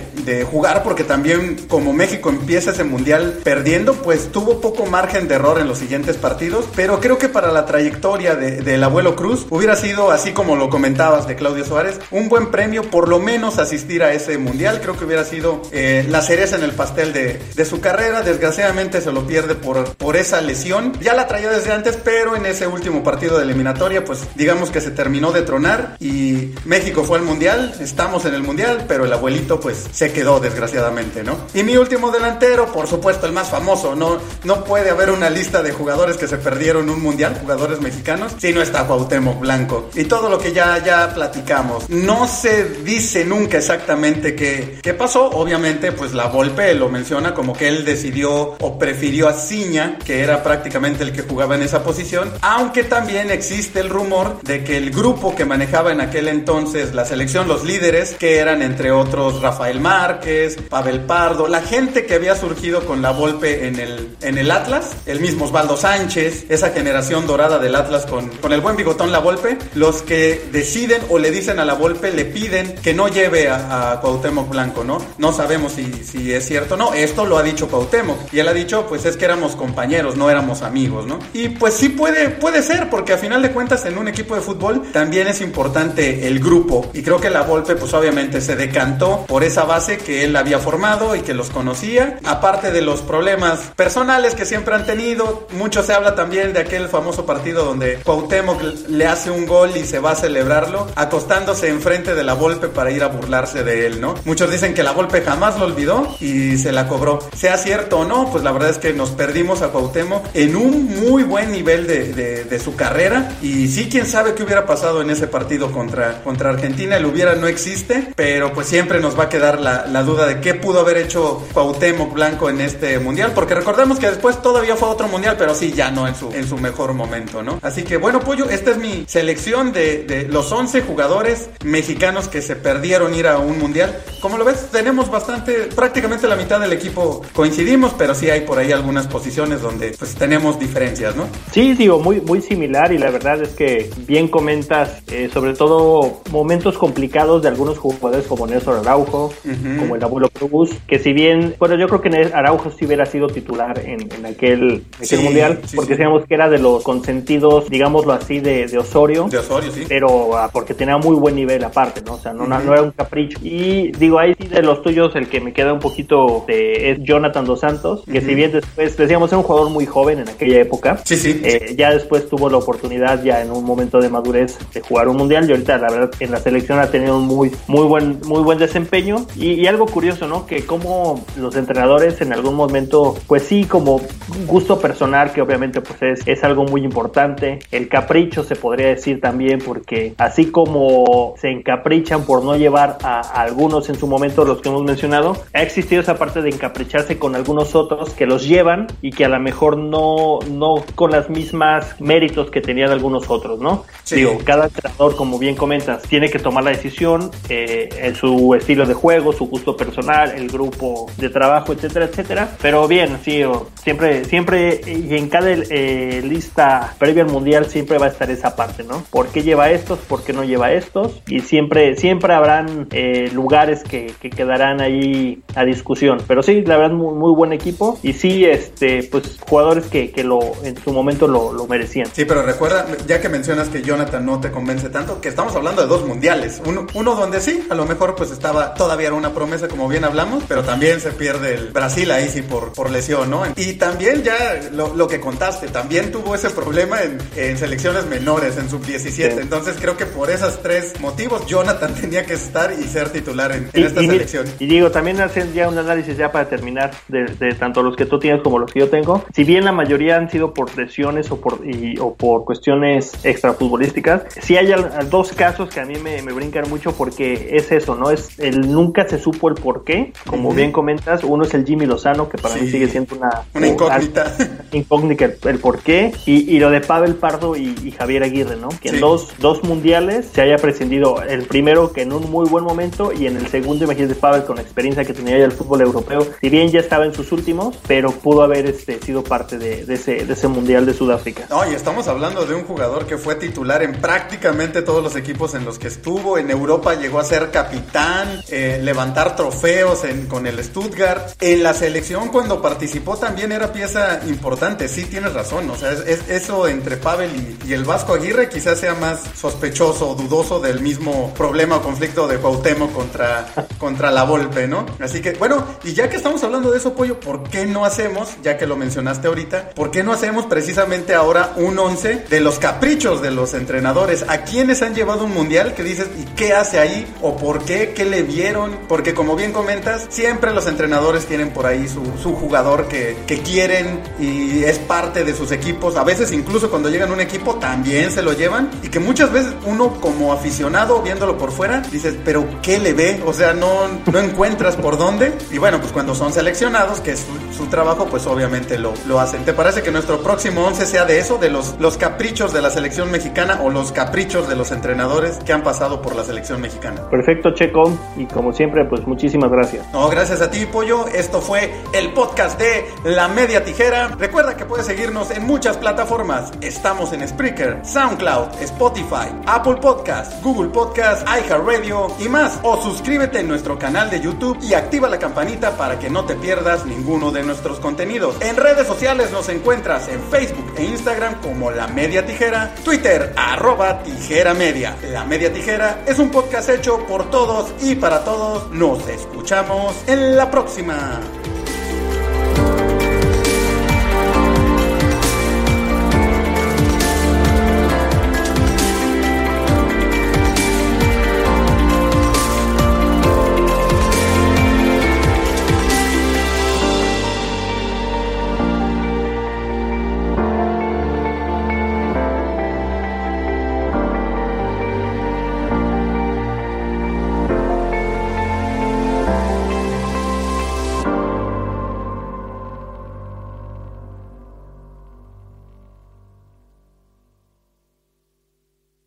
jugar porque también como México empieza ese mundial perdiendo, pues tuvo poco margen de error en los siguientes partidos. Pero creo que para la trayectoria del de, abuelo Cruz hubiera sido, así como lo comentabas de Claudio Suárez, un buen premio por lo menos asistir a ese mundial. Creo que hubiera sido eh, la cereza en el pastel de, de, su carrera. Desgraciadamente se lo pierde por, por esa lesión. Ya la traía desde antes, pero en ese último partido de eliminatoria, pues digamos que se terminó de tronar y México fue al mundial, estamos en el mundial, pero el abuelito pues se quedó desgraciadamente, ¿no? Y mi último delantero, por supuesto el más famoso, no, no puede haber una lista de jugadores que se perdieron un mundial, jugadores mexicanos, si no está Cuauhtémoc Blanco. Y todo lo que ya, ya platicamos, no se dice nunca exactamente qué, qué pasó, obviamente pues la Volpe lo menciona como que él decidió o prefirió a Ciña, que era prácticamente el que jugaba en esa posición, aunque también existe el rumor de que el grupo que manejaba en aquel entonces la selección, los líderes, que eran entre otros Rafael Márquez, Pavel Pardo, la gente que había surgido con la Volpe en el, en el Atlas, el mismo Osvaldo Sánchez, esa generación dorada del Atlas con, con el buen bigotón La Volpe, los que deciden o le dicen a La Volpe, le piden que no lleve a, a Cuauhtémoc Blanco, ¿no? No sabemos si, si es cierto o no, esto lo ha dicho Cuauhtémoc, y él ha dicho, pues es que éramos compañeros, no éramos amigos, ¿no? Y pues sí puede, puede ser, porque a final de cuentas en un equipo de fútbol también es importante el grupo. Y creo que la Volpe, pues obviamente se decantó por esa base que él había formado y que los conocía. Aparte de los problemas personales que siempre han tenido, mucho se habla también de aquel famoso partido donde Cuauhtémoc le hace un gol y se va a celebrarlo, acostándose enfrente de la Volpe para ir a burlarse de él, ¿no? Muchos dicen que la Volpe jamás lo olvidó y se la cobró. Sea cierto o no, pues la verdad es que nos perdimos a Cuauhtémoc en un muy buen nivel de, de, su carrera y sí, quién sabe qué hubiera pasado en ese partido contra, contra Argentina, el hubiera no existe, pero pues siempre nos va a quedar la, la duda de qué pudo haber hecho Cuauhtémoc Blanco en este mundial, porque recordemos que después todavía fue otro mundial, pero sí, ya no en su, en su mejor momento, ¿no? Así que bueno, Pollo, esta es mi selección de, de los 11 jugadores mexicanos que se perdieron ir a un mundial. Como lo ves, tenemos bastante, prácticamente la mitad del equipo coincidimos, pero sí hay por ahí algunas posiciones donde pues tenemos diferencias, ¿no? Sí, digo, muy, muy similar y la verdad es que bien comentas, eh, sobre todo momentos complicados de algunos jugadores como Néstor Araujo, uh -huh. como el abuelo Cruz, que si bien, bueno, yo creo que Araujo sí hubiera sido titular en, en aquel, aquel sí, mundial, sí, porque sí. que era de los consentidos, digámoslo así, de, de Osorio. De Osorio, sí. Pero ah, porque tenía muy buen nivel aparte, ¿no? O sea, no, uh -huh. no, era un capricho. Y digo, ahí sí de los tuyos, el que me queda un poquito de, es Jonathan Dos Santos, que uh -huh. si bien después, decíamos, era un jugador muy joven en aquella época. Sí, sí. Eh, ya después tuvo la oportunidad, ya en un momento de madurez, de jugar un mundial. Y ahorita, la verdad, en la selección ha tenido un muy, muy buen, muy buen desempeño. Y, y algo curioso, ¿no? Que como los entrenadores en algún momento, pues sí, como gusto personal, que obviamente pues es, es algo muy importante. El capricho se podría decir también, porque así como se encaprichan por no llevar a, a algunos en su momento, los que hemos mencionado, ha existido esa parte de encapricharse con algunos otros que los llevan y que a lo mejor no, no con las mismas méritos que tenían algunos otros, ¿no? Sí. Digo, cada entrenador, como bien comentas, tiene que tomar la decisión eh, en su estilo de juego, su gusto personal, el grupo de trabajo, etcétera, etcétera. Pero bien, sí, siempre, siempre y en cada eh, lista previa al mundial siempre va a estar esa parte, ¿no? ¿Por qué lleva estos? ¿Por qué no lleva estos? Y siempre, siempre habrán eh, lugares que, que, quedarán ahí a discusión. Pero sí, la verdad, muy, muy buen equipo. Y sí, este, pues jugadores que, que lo, en su momento lo, lo, merecían. Sí, pero recuerda, ya que mencionas que Jonathan no te convence tanto, que estamos hablando de dos mundiales. Uno, uno donde sí, a lo mejor pues estaba todavía era una promesa, como bien hablamos, pero también se pierde el Brasil ahí sí por, por lesión, ¿no? Y también ya lo, lo que contaste, también tuvo ese problema en, en selecciones menores, en sub-17. Sí. Entonces creo que por esos tres motivos, Jonathan *laughs* tenía que estar y ser titular en, en y, esta y, selección. Y digo, también hacer ya un análisis ya para terminar de, de, tanto los que tú tienes como los que yo tengo. Si bien la mayoría han sido por lesiones o por, y, o por cuestiones extrafutbolísticas, sí hay dos casos que a mí me, me brincan mucho porque es eso, ¿no? Es el, nunca se supo el por qué. Como bien comentas, uno es el Jimmy Lozano, que para mí sigue siendo una, una incógnita. incógnita el, por qué. Y, y, lo de Pavel Pardo y, Javier Aguirre, ¿no? Que en dos, dos mundiales se haya prescindido el primero que en un muy buen momento y en el segundo, imagínate, Pavel con la que tenía ya el fútbol europeo, si bien ya estaba en sus últimos, pero pudo haber este, sido parte de, ese, mundial de Sudáfrica. No, y estamos hablando de un jugador que fue titular en prácticamente todos los equipos en los que estuvo. En Europa llegó a ser capitán, eh, levantar trofeos con el Stuttgart. En la selección, cuando participó, también era pieza importante. Sí, tienes razón. O sea, es, eso entre Pavel y, el Vasco Aguirre quizás sea más sospechoso o dudoso del mismo problema o conflicto de Cuauhtémoc contra, contra la Volpe, ¿no? Así que, bueno, y ya que estamos hablando de eso, Pollo, ¿por qué no hacemos, ya que lo mencionaste ahorita, ¿por qué no hacemos precisamente ahora un 11 de los caprichos de los entrenadores? ¿A quiénes han llevado un mundial que dices, ¿y qué hace ahí? ¿O por qué? ¿Qué le vieron? Porque como bien comentas, siempre los entrenadores tienen por ahí su, jugador que, quieren y es parte de sus equipos. A veces incluso cuando llegan a un equipo también se lo llevan y que muchas veces uno como aficionado viéndolo por fuera dices, pero ¿qué le ve? O sea, no, no encuentras por dónde. Y bueno, pues cuando son seleccionados, que es su, trabajo, pues obviamente lo, lo hacen. ¿Te parece que nuestro próximo 11 sea de eso? De los, los caprichos de la selección mexicana o los caprichos de los entrenadores que han pasado por la selección mexicana. Perfecto, Checo. Y como siempre, pues muchísimas gracias. No, gracias a ti, Pollo. Esto fue el podcast de La Media Tijera. Recuerda que puedes seguirnos en muchas plataformas. Estamos en Spreaker, SoundCloud, Spotify, Apple Podcast, Google Podcast, iHeartRadio y más. O suscríbete en nuestro canal de Y activa la campanita para que no te pierdas ninguno de nuestros contenidos. En redes sociales nos encuentras en Facebook e Instagram como La Media Tijera, Twitter arroba Tijera Media. La Media Tijera es un podcast hecho por todos y para todos. Nos escuchamos en la próxima.